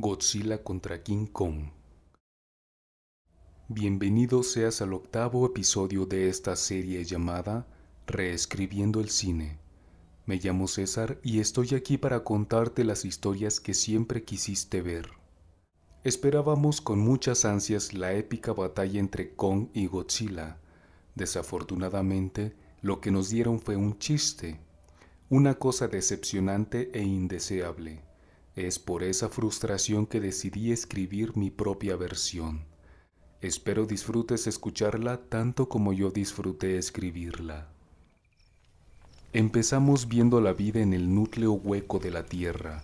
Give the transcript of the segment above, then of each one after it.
Godzilla contra King Kong. Bienvenido seas al octavo episodio de esta serie llamada Reescribiendo el cine. Me llamo César y estoy aquí para contarte las historias que siempre quisiste ver. Esperábamos con muchas ansias la épica batalla entre Kong y Godzilla. Desafortunadamente, lo que nos dieron fue un chiste, una cosa decepcionante e indeseable. Es por esa frustración que decidí escribir mi propia versión. Espero disfrutes escucharla tanto como yo disfruté escribirla. Empezamos viendo la vida en el núcleo hueco de la Tierra.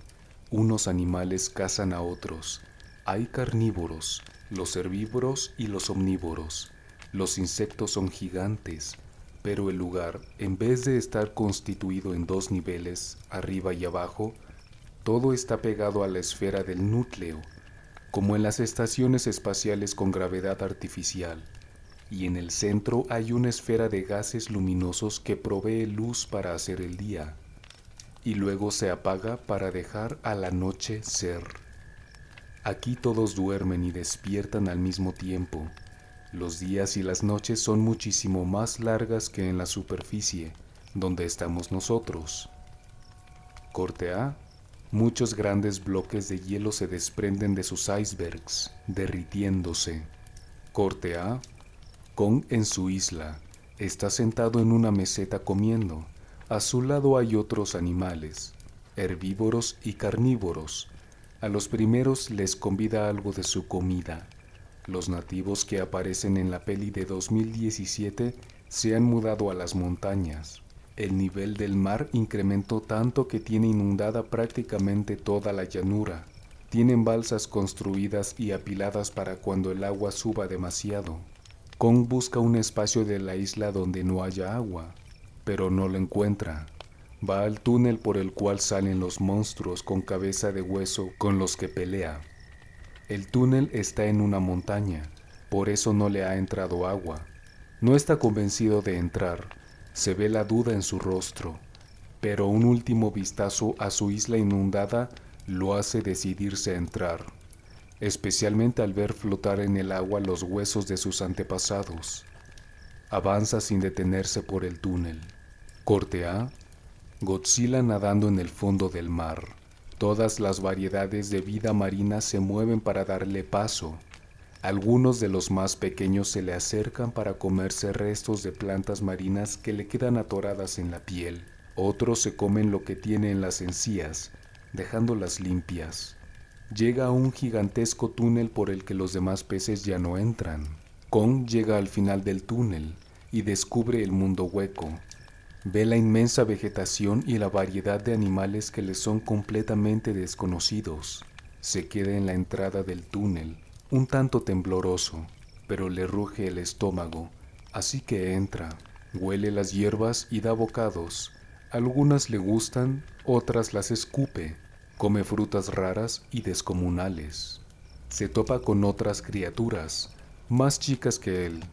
Unos animales cazan a otros. Hay carnívoros, los herbívoros y los omnívoros. Los insectos son gigantes, pero el lugar, en vez de estar constituido en dos niveles, arriba y abajo, todo está pegado a la esfera del núcleo, como en las estaciones espaciales con gravedad artificial, y en el centro hay una esfera de gases luminosos que provee luz para hacer el día, y luego se apaga para dejar a la noche ser. Aquí todos duermen y despiertan al mismo tiempo. Los días y las noches son muchísimo más largas que en la superficie, donde estamos nosotros. Corte A Muchos grandes bloques de hielo se desprenden de sus icebergs, derritiéndose. Corte A. Kong en su isla. Está sentado en una meseta comiendo. A su lado hay otros animales, herbívoros y carnívoros. A los primeros les convida algo de su comida. Los nativos que aparecen en la peli de 2017 se han mudado a las montañas. El nivel del mar incrementó tanto que tiene inundada prácticamente toda la llanura. Tienen balsas construidas y apiladas para cuando el agua suba demasiado. Kong busca un espacio de la isla donde no haya agua, pero no lo encuentra. Va al túnel por el cual salen los monstruos con cabeza de hueso con los que pelea. El túnel está en una montaña, por eso no le ha entrado agua. No está convencido de entrar, se ve la duda en su rostro, pero un último vistazo a su isla inundada lo hace decidirse a entrar, especialmente al ver flotar en el agua los huesos de sus antepasados. Avanza sin detenerse por el túnel. Corte A. Godzilla nadando en el fondo del mar. Todas las variedades de vida marina se mueven para darle paso, algunos de los más pequeños se le acercan para comerse restos de plantas marinas que le quedan atoradas en la piel. Otros se comen lo que tiene en las encías, dejándolas limpias. Llega a un gigantesco túnel por el que los demás peces ya no entran. Kong llega al final del túnel y descubre el mundo hueco. Ve la inmensa vegetación y la variedad de animales que le son completamente desconocidos. Se queda en la entrada del túnel un tanto tembloroso, pero le ruge el estómago, así que entra, huele las hierbas y da bocados. Algunas le gustan, otras las escupe, come frutas raras y descomunales. Se topa con otras criaturas, más chicas que él.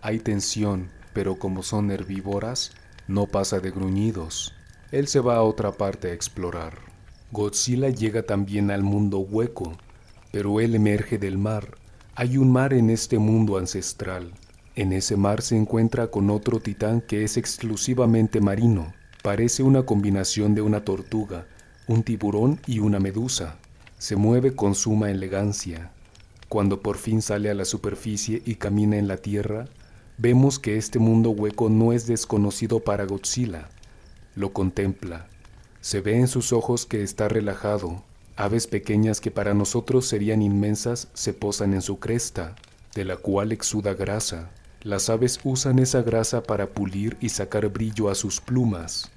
Hay tensión, pero como son herbívoras, no pasa de gruñidos. Él se va a otra parte a explorar. Godzilla llega también al mundo hueco, pero él emerge del mar. Hay un mar en este mundo ancestral. En ese mar se encuentra con otro titán que es exclusivamente marino. Parece una combinación de una tortuga, un tiburón y una medusa. Se mueve con suma elegancia. Cuando por fin sale a la superficie y camina en la tierra, vemos que este mundo hueco no es desconocido para Godzilla. Lo contempla. Se ve en sus ojos que está relajado, Aves pequeñas que para nosotros serían inmensas se posan en su cresta, de la cual exuda grasa. Las aves usan esa grasa para pulir y sacar brillo a sus plumas.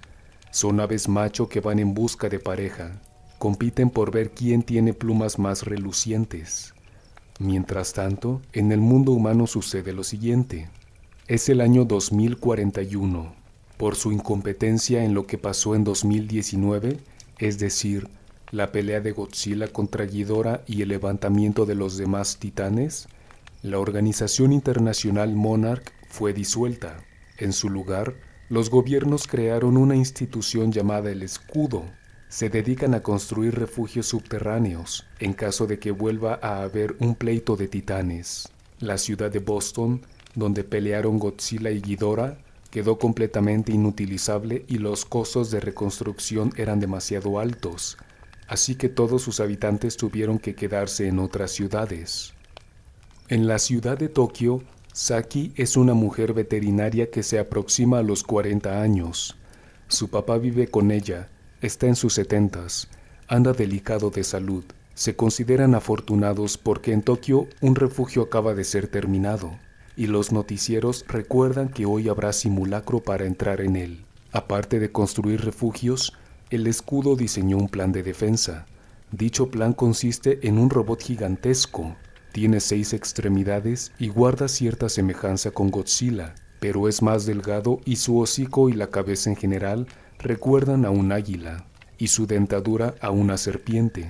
Son aves macho que van en busca de pareja. Compiten por ver quién tiene plumas más relucientes. Mientras tanto, en el mundo humano sucede lo siguiente. Es el año 2041. Por su incompetencia en lo que pasó en 2019, es decir, la pelea de Godzilla contra Ghidorah y el levantamiento de los demás titanes, la organización internacional Monarch fue disuelta. En su lugar, los gobiernos crearon una institución llamada el Escudo. se dedican a construir refugios subterráneos en caso de que vuelva a haber un pleito de titanes. La ciudad de Boston, donde pelearon Godzilla y Ghidorah, quedó completamente inutilizable y los costos de reconstrucción eran demasiado altos, así que todos sus habitantes tuvieron que quedarse en otras ciudades. En la ciudad de Tokio, Saki es una mujer veterinaria que se aproxima a los 40 años. Su papá vive con ella, está en sus setentas, anda delicado de salud. Se consideran afortunados porque en Tokio un refugio acaba de ser terminado y los noticieros recuerdan que hoy habrá simulacro para entrar en él. Aparte de construir refugios, el escudo diseñó un plan de defensa. Dicho plan consiste en un robot gigantesco. Tiene seis extremidades y guarda cierta semejanza con Godzilla, pero es más delgado y su hocico y la cabeza en general recuerdan a un águila y su dentadura a una serpiente.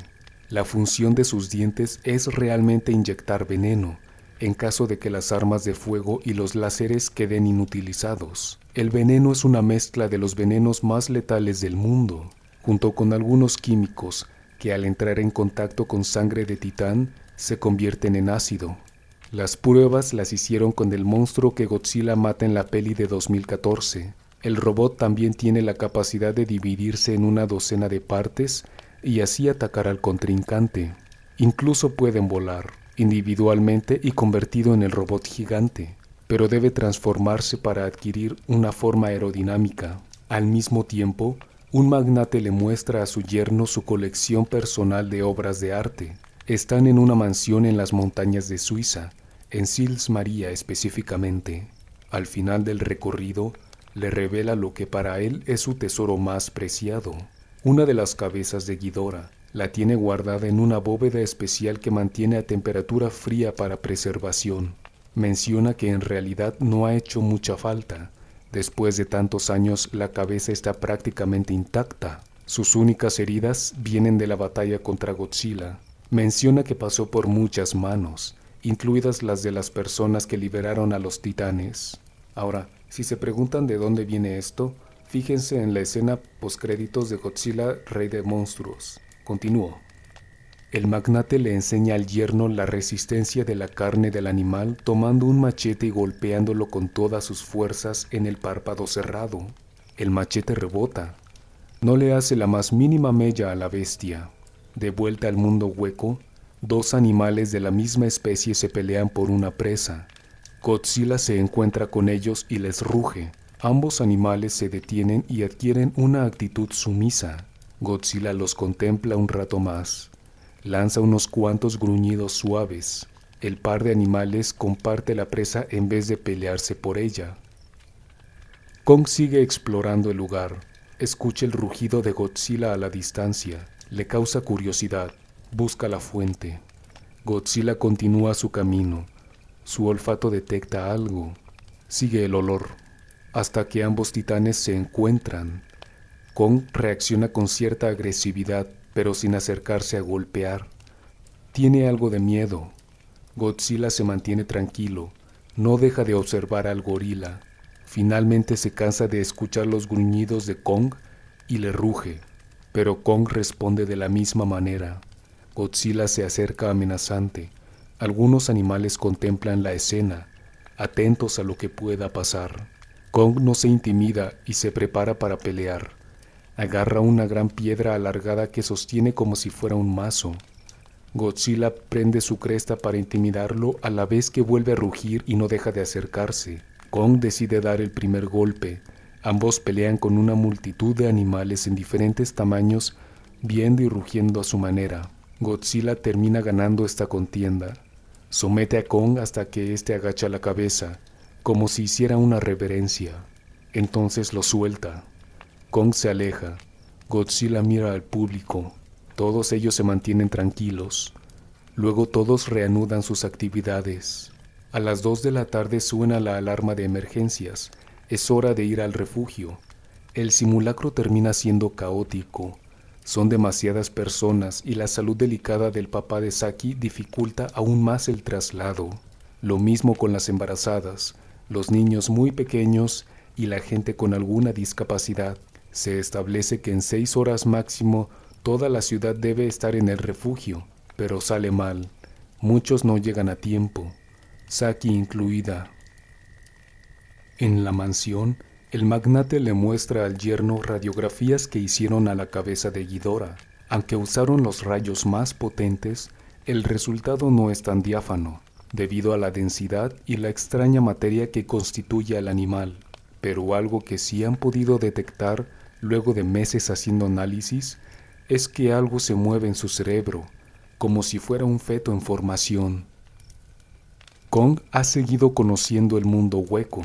La función de sus dientes es realmente inyectar veneno, en caso de que las armas de fuego y los láseres queden inutilizados. El veneno es una mezcla de los venenos más letales del mundo, junto con algunos químicos que al entrar en contacto con sangre de titán se convierten en ácido. Las pruebas las hicieron con el monstruo que Godzilla mata en la peli de 2014. El robot también tiene la capacidad de dividirse en una docena de partes y así atacar al contrincante. Incluso pueden volar individualmente y convertido en el robot gigante, pero debe transformarse para adquirir una forma aerodinámica. Al mismo tiempo, un magnate le muestra a su yerno su colección personal de obras de arte. Están en una mansión en las montañas de Suiza, en Sils María específicamente. Al final del recorrido, le revela lo que para él es su tesoro más preciado, una de las cabezas de Guidora, la tiene guardada en una bóveda especial que mantiene a temperatura fría para preservación. Menciona que en realidad no ha hecho mucha falta. Después de tantos años la cabeza está prácticamente intacta. Sus únicas heridas vienen de la batalla contra Godzilla. Menciona que pasó por muchas manos, incluidas las de las personas que liberaron a los titanes. Ahora, si se preguntan de dónde viene esto, fíjense en la escena postcréditos de Godzilla, Rey de Monstruos. Continuó. El magnate le enseña al yerno la resistencia de la carne del animal tomando un machete y golpeándolo con todas sus fuerzas en el párpado cerrado. El machete rebota. No le hace la más mínima mella a la bestia. De vuelta al mundo hueco, dos animales de la misma especie se pelean por una presa. Godzilla se encuentra con ellos y les ruge. Ambos animales se detienen y adquieren una actitud sumisa. Godzilla los contempla un rato más. Lanza unos cuantos gruñidos suaves. El par de animales comparte la presa en vez de pelearse por ella. Kong sigue explorando el lugar. Escucha el rugido de Godzilla a la distancia. Le causa curiosidad. Busca la fuente. Godzilla continúa su camino. Su olfato detecta algo. Sigue el olor. Hasta que ambos titanes se encuentran. Kong reacciona con cierta agresividad, pero sin acercarse a golpear. Tiene algo de miedo. Godzilla se mantiene tranquilo, no deja de observar al gorila. Finalmente se cansa de escuchar los gruñidos de Kong y le ruge, pero Kong responde de la misma manera. Godzilla se acerca amenazante. Algunos animales contemplan la escena, atentos a lo que pueda pasar. Kong no se intimida y se prepara para pelear. Agarra una gran piedra alargada que sostiene como si fuera un mazo. Godzilla prende su cresta para intimidarlo a la vez que vuelve a rugir y no deja de acercarse. Kong decide dar el primer golpe. Ambos pelean con una multitud de animales en diferentes tamaños, viendo y rugiendo a su manera. Godzilla termina ganando esta contienda. Somete a Kong hasta que éste agacha la cabeza, como si hiciera una reverencia. Entonces lo suelta. Kong se aleja. Godzilla mira al público. Todos ellos se mantienen tranquilos. Luego todos reanudan sus actividades. A las dos de la tarde suena la alarma de emergencias. Es hora de ir al refugio. El simulacro termina siendo caótico. Son demasiadas personas y la salud delicada del papá de Saki dificulta aún más el traslado. Lo mismo con las embarazadas, los niños muy pequeños y la gente con alguna discapacidad. Se establece que en seis horas máximo toda la ciudad debe estar en el refugio, pero sale mal. Muchos no llegan a tiempo, Saki incluida. En la mansión, el magnate le muestra al yerno radiografías que hicieron a la cabeza de Guidora. Aunque usaron los rayos más potentes, el resultado no es tan diáfano, debido a la densidad y la extraña materia que constituye al animal. Pero algo que sí han podido detectar luego de meses haciendo análisis es que algo se mueve en su cerebro, como si fuera un feto en formación. Kong ha seguido conociendo el mundo hueco.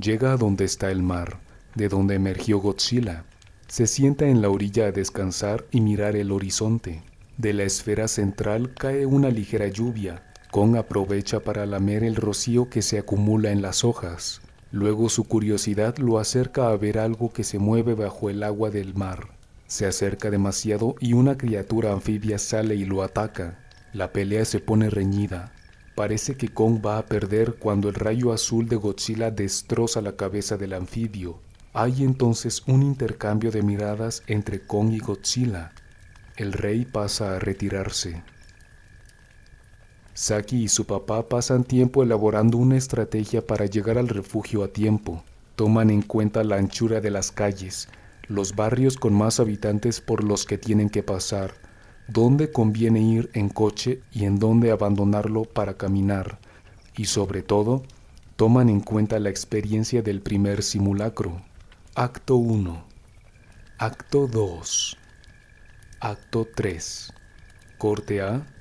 Llega a donde está el mar, de donde emergió Godzilla. Se sienta en la orilla a descansar y mirar el horizonte. De la esfera central cae una ligera lluvia. Kong aprovecha para lamer el rocío que se acumula en las hojas. Luego su curiosidad lo acerca a ver algo que se mueve bajo el agua del mar. Se acerca demasiado y una criatura anfibia sale y lo ataca. La pelea se pone reñida. Parece que Kong va a perder cuando el rayo azul de Godzilla destroza la cabeza del anfibio. Hay entonces un intercambio de miradas entre Kong y Godzilla. El rey pasa a retirarse. Saki y su papá pasan tiempo elaborando una estrategia para llegar al refugio a tiempo. Toman en cuenta la anchura de las calles, los barrios con más habitantes por los que tienen que pasar, dónde conviene ir en coche y en dónde abandonarlo para caminar, y sobre todo, toman en cuenta la experiencia del primer simulacro. Acto 1. Acto 2. Acto 3. Corte A.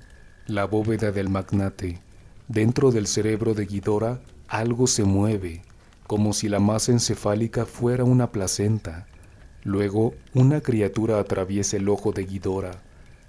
La bóveda del magnate. Dentro del cerebro de Guidora algo se mueve, como si la masa encefálica fuera una placenta. Luego, una criatura atraviesa el ojo de Guidora.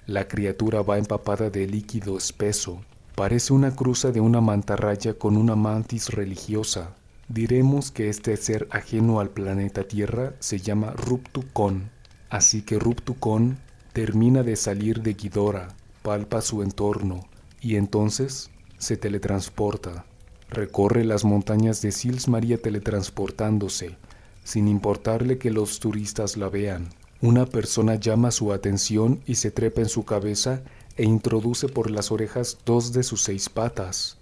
La criatura va empapada de líquido espeso. Parece una cruza de una mantarraya con una mantis religiosa. Diremos que este ser ajeno al planeta Tierra se llama Ruptucon. Así que Ruptucon termina de salir de Guidora, palpa su entorno y entonces se teletransporta. Recorre las montañas de Sils María teletransportándose sin importarle que los turistas la vean. Una persona llama su atención y se trepa en su cabeza e introduce por las orejas dos de sus seis patas.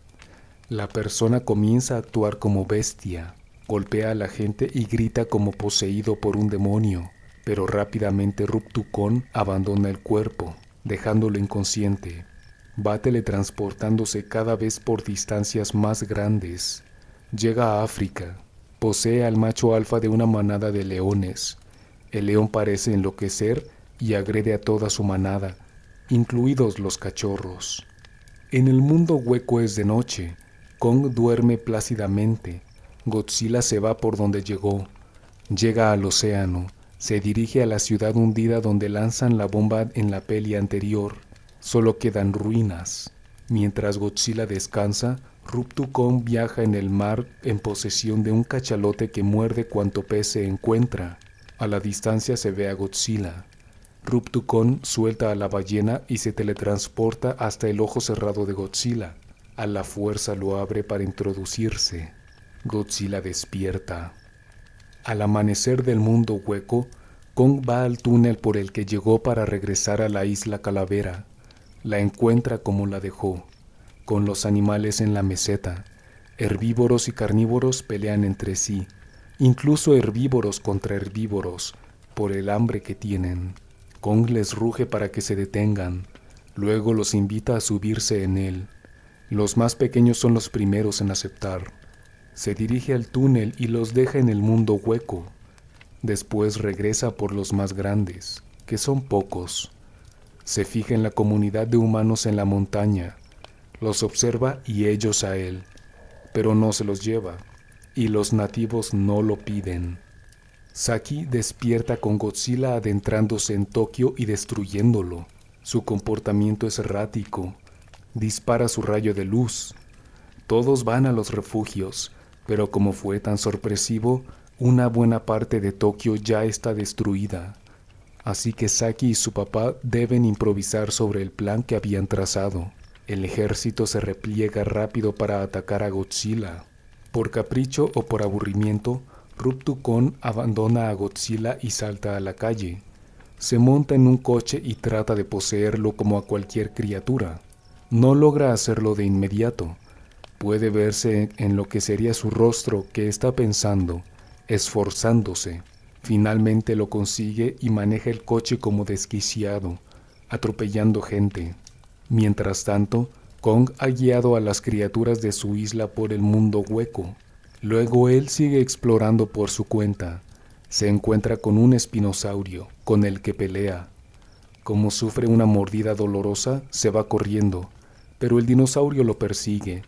La persona comienza a actuar como bestia, golpea a la gente y grita como poseído por un demonio, pero rápidamente Ruptucón abandona el cuerpo, dejándolo inconsciente. Va teletransportándose cada vez por distancias más grandes. Llega a África, Posee al macho alfa de una manada de leones. El león parece enloquecer y agrede a toda su manada, incluidos los cachorros. En el mundo hueco es de noche. Kong duerme plácidamente. Godzilla se va por donde llegó. Llega al océano. Se dirige a la ciudad hundida donde lanzan la bomba en la peli anterior. Solo quedan ruinas. Mientras Godzilla descansa, Ruptucón viaja en el mar en posesión de un cachalote que muerde cuanto pez se encuentra. A la distancia se ve a Godzilla. Ruptucón suelta a la ballena y se teletransporta hasta el ojo cerrado de Godzilla. A la fuerza lo abre para introducirse. Godzilla despierta. Al amanecer del mundo hueco, Kong va al túnel por el que llegó para regresar a la isla Calavera. La encuentra como la dejó con los animales en la meseta. Herbívoros y carnívoros pelean entre sí, incluso herbívoros contra herbívoros, por el hambre que tienen. Kong les ruge para que se detengan, luego los invita a subirse en él. Los más pequeños son los primeros en aceptar. Se dirige al túnel y los deja en el mundo hueco. Después regresa por los más grandes, que son pocos. Se fija en la comunidad de humanos en la montaña, los observa y ellos a él, pero no se los lleva, y los nativos no lo piden. Saki despierta con Godzilla adentrándose en Tokio y destruyéndolo. Su comportamiento es errático. Dispara su rayo de luz. Todos van a los refugios, pero como fue tan sorpresivo, una buena parte de Tokio ya está destruida. Así que Saki y su papá deben improvisar sobre el plan que habían trazado. El ejército se repliega rápido para atacar a Godzilla. Por capricho o por aburrimiento, Ruptukon abandona a Godzilla y salta a la calle. Se monta en un coche y trata de poseerlo como a cualquier criatura. No logra hacerlo de inmediato. Puede verse en lo que sería su rostro que está pensando, esforzándose. Finalmente lo consigue y maneja el coche como desquiciado, atropellando gente. Mientras tanto, Kong ha guiado a las criaturas de su isla por el mundo hueco. Luego él sigue explorando por su cuenta. Se encuentra con un espinosaurio, con el que pelea. Como sufre una mordida dolorosa, se va corriendo, pero el dinosaurio lo persigue.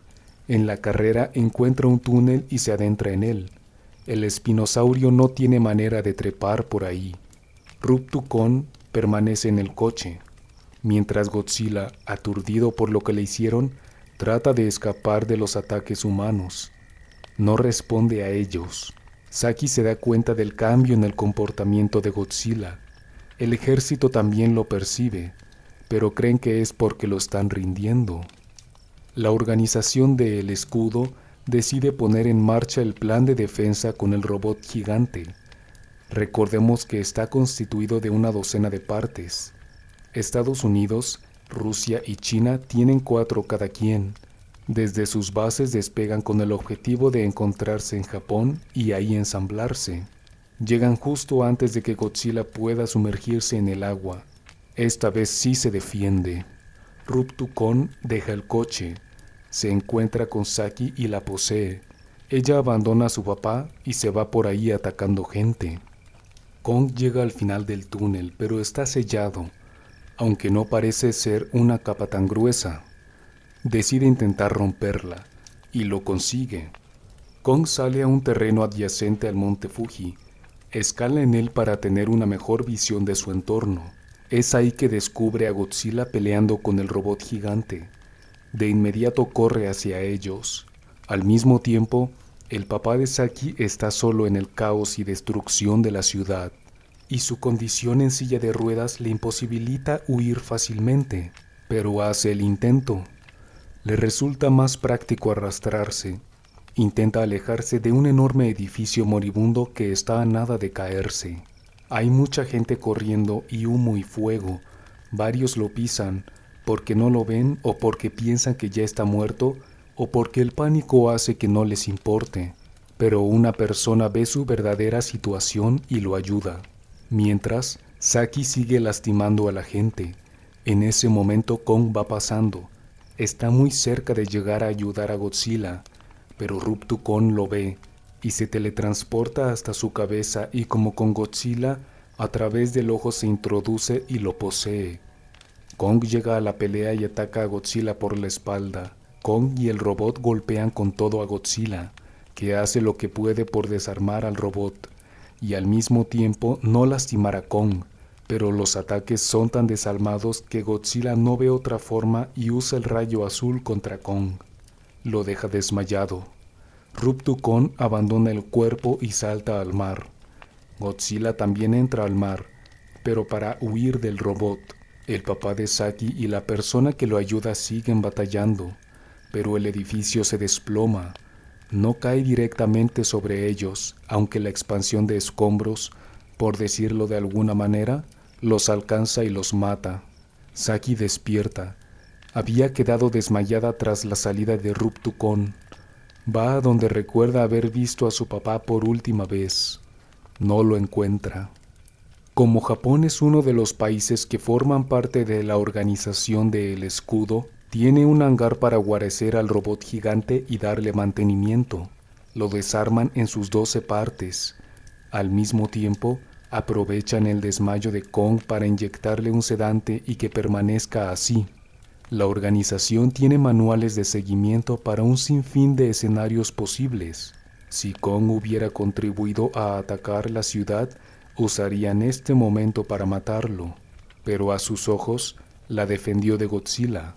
En la carrera encuentra un túnel y se adentra en él. El espinosaurio no tiene manera de trepar por ahí. Ruptucon permanece en el coche, mientras Godzilla, aturdido por lo que le hicieron, trata de escapar de los ataques humanos. No responde a ellos. Saki se da cuenta del cambio en el comportamiento de Godzilla. El ejército también lo percibe, pero creen que es porque lo están rindiendo. La organización de El Escudo decide poner en marcha el plan de defensa con el robot gigante. Recordemos que está constituido de una docena de partes. Estados Unidos, Rusia y China tienen cuatro cada quien. Desde sus bases despegan con el objetivo de encontrarse en Japón y ahí ensamblarse. Llegan justo antes de que Godzilla pueda sumergirse en el agua. Esta vez sí se defiende. Ruptukon deja el coche, se encuentra con Saki y la posee. Ella abandona a su papá y se va por ahí atacando gente. Kong llega al final del túnel, pero está sellado, aunque no parece ser una capa tan gruesa. Decide intentar romperla, y lo consigue. Kong sale a un terreno adyacente al monte Fuji, escala en él para tener una mejor visión de su entorno. Es ahí que descubre a Godzilla peleando con el robot gigante. De inmediato corre hacia ellos. Al mismo tiempo, el papá de Saki está solo en el caos y destrucción de la ciudad, y su condición en silla de ruedas le imposibilita huir fácilmente, pero hace el intento. Le resulta más práctico arrastrarse. Intenta alejarse de un enorme edificio moribundo que está a nada de caerse. Hay mucha gente corriendo y humo y fuego. Varios lo pisan, porque no lo ven o porque piensan que ya está muerto o porque el pánico hace que no les importe, pero una persona ve su verdadera situación y lo ayuda. Mientras, Saki sigue lastimando a la gente. En ese momento Kong va pasando. Está muy cerca de llegar a ayudar a Godzilla, pero Ruptukon lo ve y se teletransporta hasta su cabeza y como con Godzilla, a través del ojo se introduce y lo posee. Kong llega a la pelea y ataca a Godzilla por la espalda. Kong y el robot golpean con todo a Godzilla, que hace lo que puede por desarmar al robot y al mismo tiempo no lastimar a Kong, pero los ataques son tan desalmados que Godzilla no ve otra forma y usa el rayo azul contra Kong. Lo deja desmayado. Ruptukon abandona el cuerpo y salta al mar. Godzilla también entra al mar, pero para huir del robot. El papá de Saki y la persona que lo ayuda siguen batallando, pero el edificio se desploma. No cae directamente sobre ellos, aunque la expansión de escombros, por decirlo de alguna manera, los alcanza y los mata. Saki despierta. Había quedado desmayada tras la salida de Ruptukon. Va a donde recuerda haber visto a su papá por última vez. No lo encuentra. Como Japón es uno de los países que forman parte de la organización del escudo, tiene un hangar para guarecer al robot gigante y darle mantenimiento. Lo desarman en sus doce partes. Al mismo tiempo, aprovechan el desmayo de Kong para inyectarle un sedante y que permanezca así. La organización tiene manuales de seguimiento para un sinfín de escenarios posibles. Si Kong hubiera contribuido a atacar la ciudad, usarían este momento para matarlo, pero a sus ojos la defendió de Godzilla.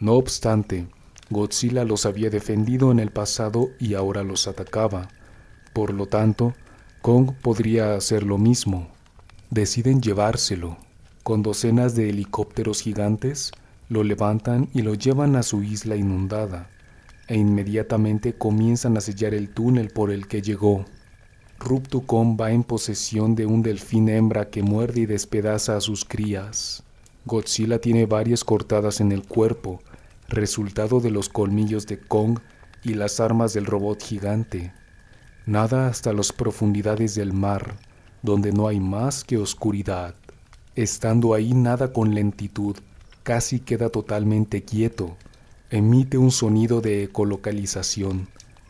No obstante, Godzilla los había defendido en el pasado y ahora los atacaba. Por lo tanto, Kong podría hacer lo mismo. Deciden llevárselo. Con docenas de helicópteros gigantes, lo levantan y lo llevan a su isla inundada, e inmediatamente comienzan a sellar el túnel por el que llegó. Ruptucón va en posesión de un delfín hembra que muerde y despedaza a sus crías. Godzilla tiene varias cortadas en el cuerpo, resultado de los colmillos de Kong y las armas del robot gigante. Nada hasta las profundidades del mar, donde no hay más que oscuridad. Estando ahí nada con lentitud, casi queda totalmente quieto. Emite un sonido de ecolocalización.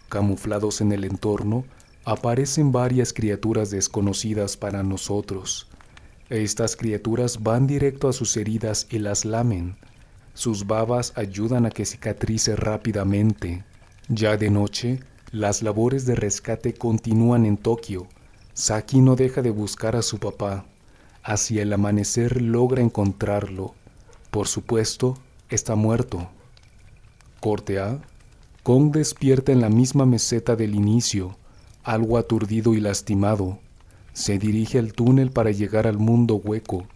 Camuflados en el entorno, aparecen varias criaturas desconocidas para nosotros. Estas criaturas van directo a sus heridas y las lamen. Sus babas ayudan a que cicatrice rápidamente. Ya de noche, las labores de rescate continúan en Tokio. Saki no deja de buscar a su papá. Hacia el amanecer logra encontrarlo. Por supuesto, está muerto. Corte A. Kong despierta en la misma meseta del inicio, algo aturdido y lastimado. Se dirige al túnel para llegar al mundo hueco.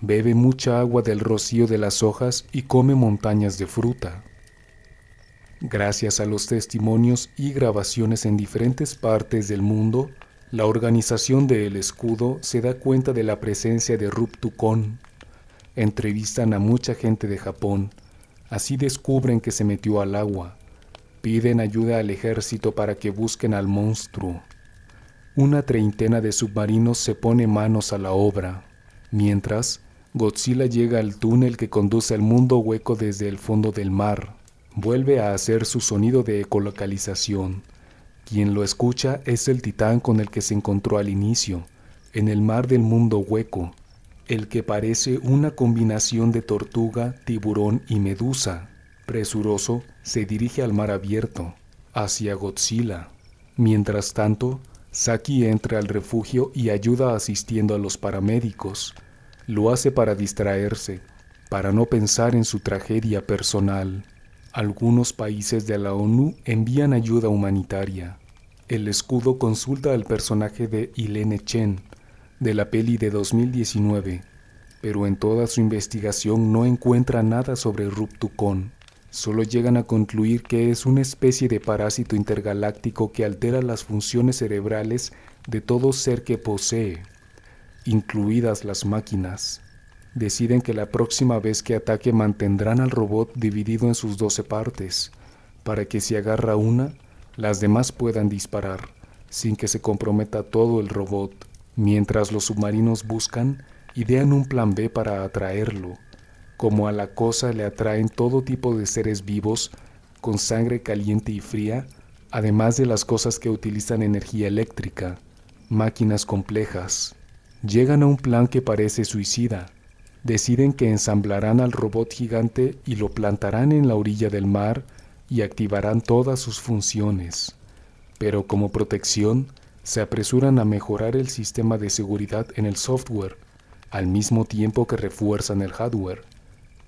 Bebe mucha agua del rocío de las hojas y come montañas de fruta. Gracias a los testimonios y grabaciones en diferentes partes del mundo, la organización de El Escudo se da cuenta de la presencia de Ruptucon. Entrevistan a mucha gente de Japón, así descubren que se metió al agua. Piden ayuda al ejército para que busquen al monstruo. Una treintena de submarinos se pone manos a la obra, mientras Godzilla llega al túnel que conduce al mundo hueco desde el fondo del mar vuelve a hacer su sonido de ecolocalización. Quien lo escucha es el titán con el que se encontró al inicio, en el mar del mundo hueco, el que parece una combinación de tortuga, tiburón y medusa. Presuroso, se dirige al mar abierto, hacia Godzilla. Mientras tanto, Saki entra al refugio y ayuda asistiendo a los paramédicos. Lo hace para distraerse, para no pensar en su tragedia personal. Algunos países de la ONU envían ayuda humanitaria. El escudo consulta al personaje de Ilene Chen, de la peli de 2019, pero en toda su investigación no encuentra nada sobre Ruptucon. Solo llegan a concluir que es una especie de parásito intergaláctico que altera las funciones cerebrales de todo ser que posee, incluidas las máquinas deciden que la próxima vez que ataque mantendrán al robot dividido en sus 12 partes, para que si agarra una, las demás puedan disparar, sin que se comprometa todo el robot. Mientras los submarinos buscan, idean un plan B para atraerlo. Como a la cosa le atraen todo tipo de seres vivos, con sangre caliente y fría, además de las cosas que utilizan energía eléctrica, máquinas complejas. Llegan a un plan que parece suicida, deciden que ensamblarán al robot gigante y lo plantarán en la orilla del mar y activarán todas sus funciones. Pero como protección, se apresuran a mejorar el sistema de seguridad en el software, al mismo tiempo que refuerzan el hardware.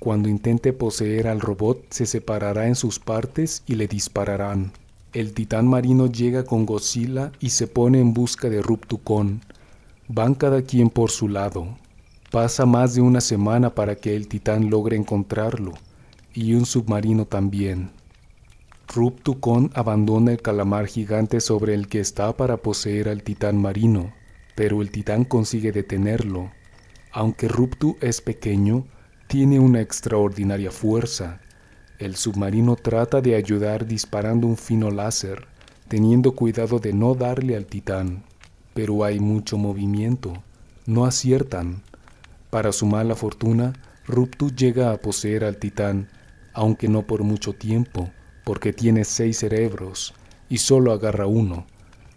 Cuando intente poseer al robot, se separará en sus partes y le dispararán. El titán marino llega con Godzilla y se pone en busca de Ruptucon. Van cada quien por su lado, Pasa más de una semana para que el titán logre encontrarlo, y un submarino también. Ruptucon abandona el calamar gigante sobre el que está para poseer al titán marino, pero el titán consigue detenerlo. Aunque Ruptu es pequeño, tiene una extraordinaria fuerza. El submarino trata de ayudar disparando un fino láser, teniendo cuidado de no darle al titán. Pero hay mucho movimiento. No aciertan. Para su mala fortuna, Ruptu llega a poseer al titán, aunque no por mucho tiempo, porque tiene seis cerebros y solo agarra uno.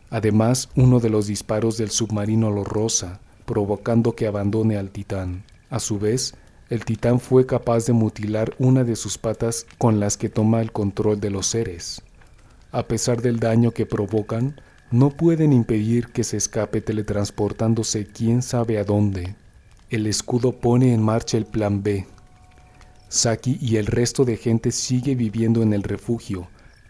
Además, uno de los disparos del submarino lo roza, provocando que abandone al titán. A su vez, el titán fue capaz de mutilar una de sus patas con las que toma el control de los seres. A pesar del daño que provocan, no pueden impedir que se escape teletransportándose quién sabe a dónde. El escudo pone en marcha el plan B. Saki y el resto de gente sigue viviendo en el refugio,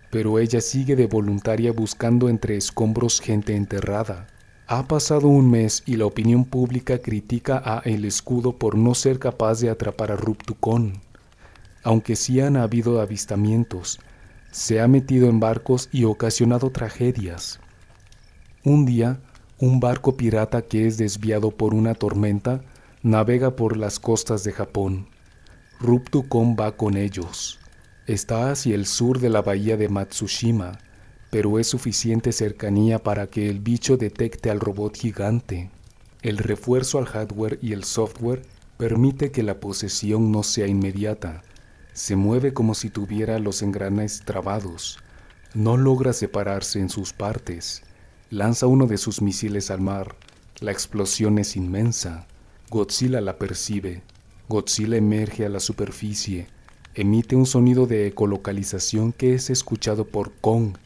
pero ella sigue de voluntaria buscando entre escombros gente enterrada. Ha pasado un mes y la opinión pública critica a El Escudo por no ser capaz de atrapar a Ruptucon. Aunque sí han habido avistamientos, se ha metido en barcos y ocasionado tragedias. Un día, un barco pirata que es desviado por una tormenta navega por las costas de Japón. Ruptu-kon va con ellos. Está hacia el sur de la bahía de Matsushima, pero es suficiente cercanía para que el bicho detecte al robot gigante. El refuerzo al hardware y el software permite que la posesión no sea inmediata. Se mueve como si tuviera los engranes trabados. No logra separarse en sus partes lanza uno de sus misiles al mar. La explosión es inmensa. Godzilla la percibe. Godzilla emerge a la superficie. Emite un sonido de ecolocalización que es escuchado por Kong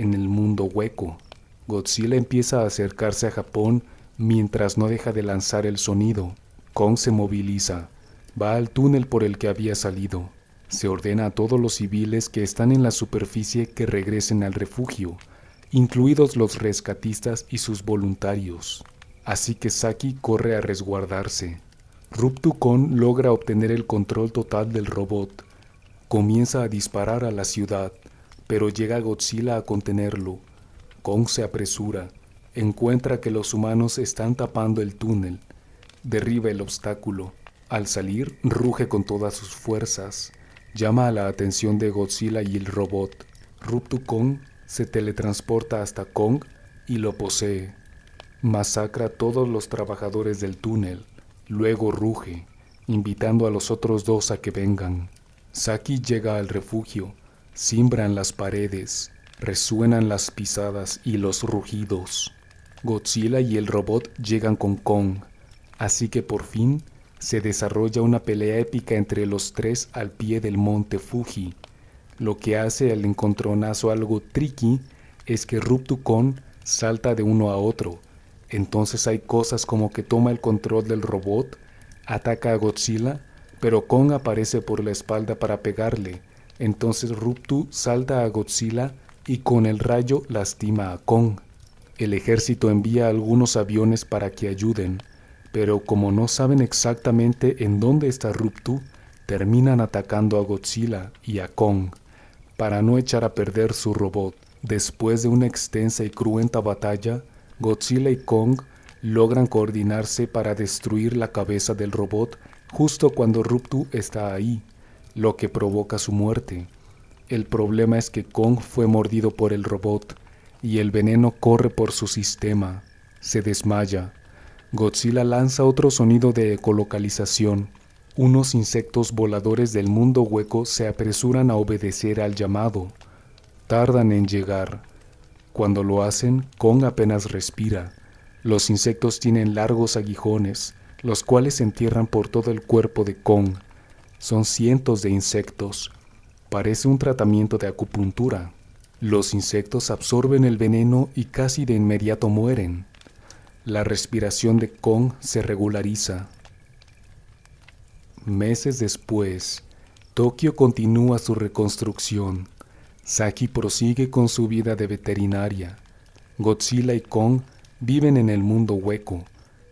en el mundo hueco. Godzilla empieza a acercarse a Japón mientras no deja de lanzar el sonido. Kong se moviliza. Va al túnel por el que había salido. Se ordena a todos los civiles que están en la superficie que regresen al refugio incluidos los rescatistas y sus voluntarios. Así que Saki corre a resguardarse. Ruptukon logra obtener el control total del robot. Comienza a disparar a la ciudad, pero llega Godzilla a contenerlo. Kong se apresura, encuentra que los humanos están tapando el túnel, derriba el obstáculo. Al salir, ruge con todas sus fuerzas, llama a la atención de Godzilla y el robot. Ruptukon se teletransporta hasta Kong y lo posee. Masacra a todos los trabajadores del túnel, luego ruge, invitando a los otros dos a que vengan. Saki llega al refugio, simbran las paredes, resuenan las pisadas y los rugidos. Godzilla y el robot llegan con Kong, así que por fin se desarrolla una pelea épica entre los tres al pie del monte Fuji, lo que hace el encontronazo algo tricky es que Ruptukon salta de uno a otro. Entonces hay cosas como que toma el control del robot, ataca a Godzilla, pero Kong aparece por la espalda para pegarle. Entonces Ruptu salta a Godzilla y con el rayo lastima a Kong. El ejército envía algunos aviones para que ayuden, pero como no saben exactamente en dónde está Ruptu, terminan atacando a Godzilla y a Kong para no echar a perder su robot. Después de una extensa y cruenta batalla, Godzilla y Kong logran coordinarse para destruir la cabeza del robot justo cuando Ruptu está ahí, lo que provoca su muerte. El problema es que Kong fue mordido por el robot y el veneno corre por su sistema. Se desmaya. Godzilla lanza otro sonido de ecolocalización unos insectos voladores del mundo hueco se apresuran a obedecer al llamado. Tardan en llegar. Cuando lo hacen, Kong apenas respira. Los insectos tienen largos aguijones, los cuales se entierran por todo el cuerpo de Kong. Son cientos de insectos. Parece un tratamiento de acupuntura. Los insectos absorben el veneno y casi de inmediato mueren. La respiración de Kong se regulariza. Meses después, Tokio continúa su reconstrucción. Saki prosigue con su vida de veterinaria. Godzilla y Kong viven en el mundo hueco.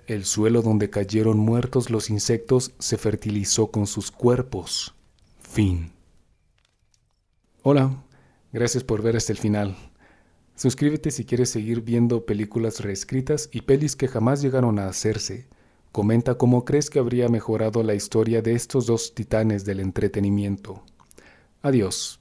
El suelo donde cayeron muertos los insectos se fertilizó con sus cuerpos. Fin. Hola, gracias por ver hasta el final. Suscríbete si quieres seguir viendo películas reescritas y pelis que jamás llegaron a hacerse. Comenta cómo crees que habría mejorado la historia de estos dos titanes del entretenimiento. Adiós.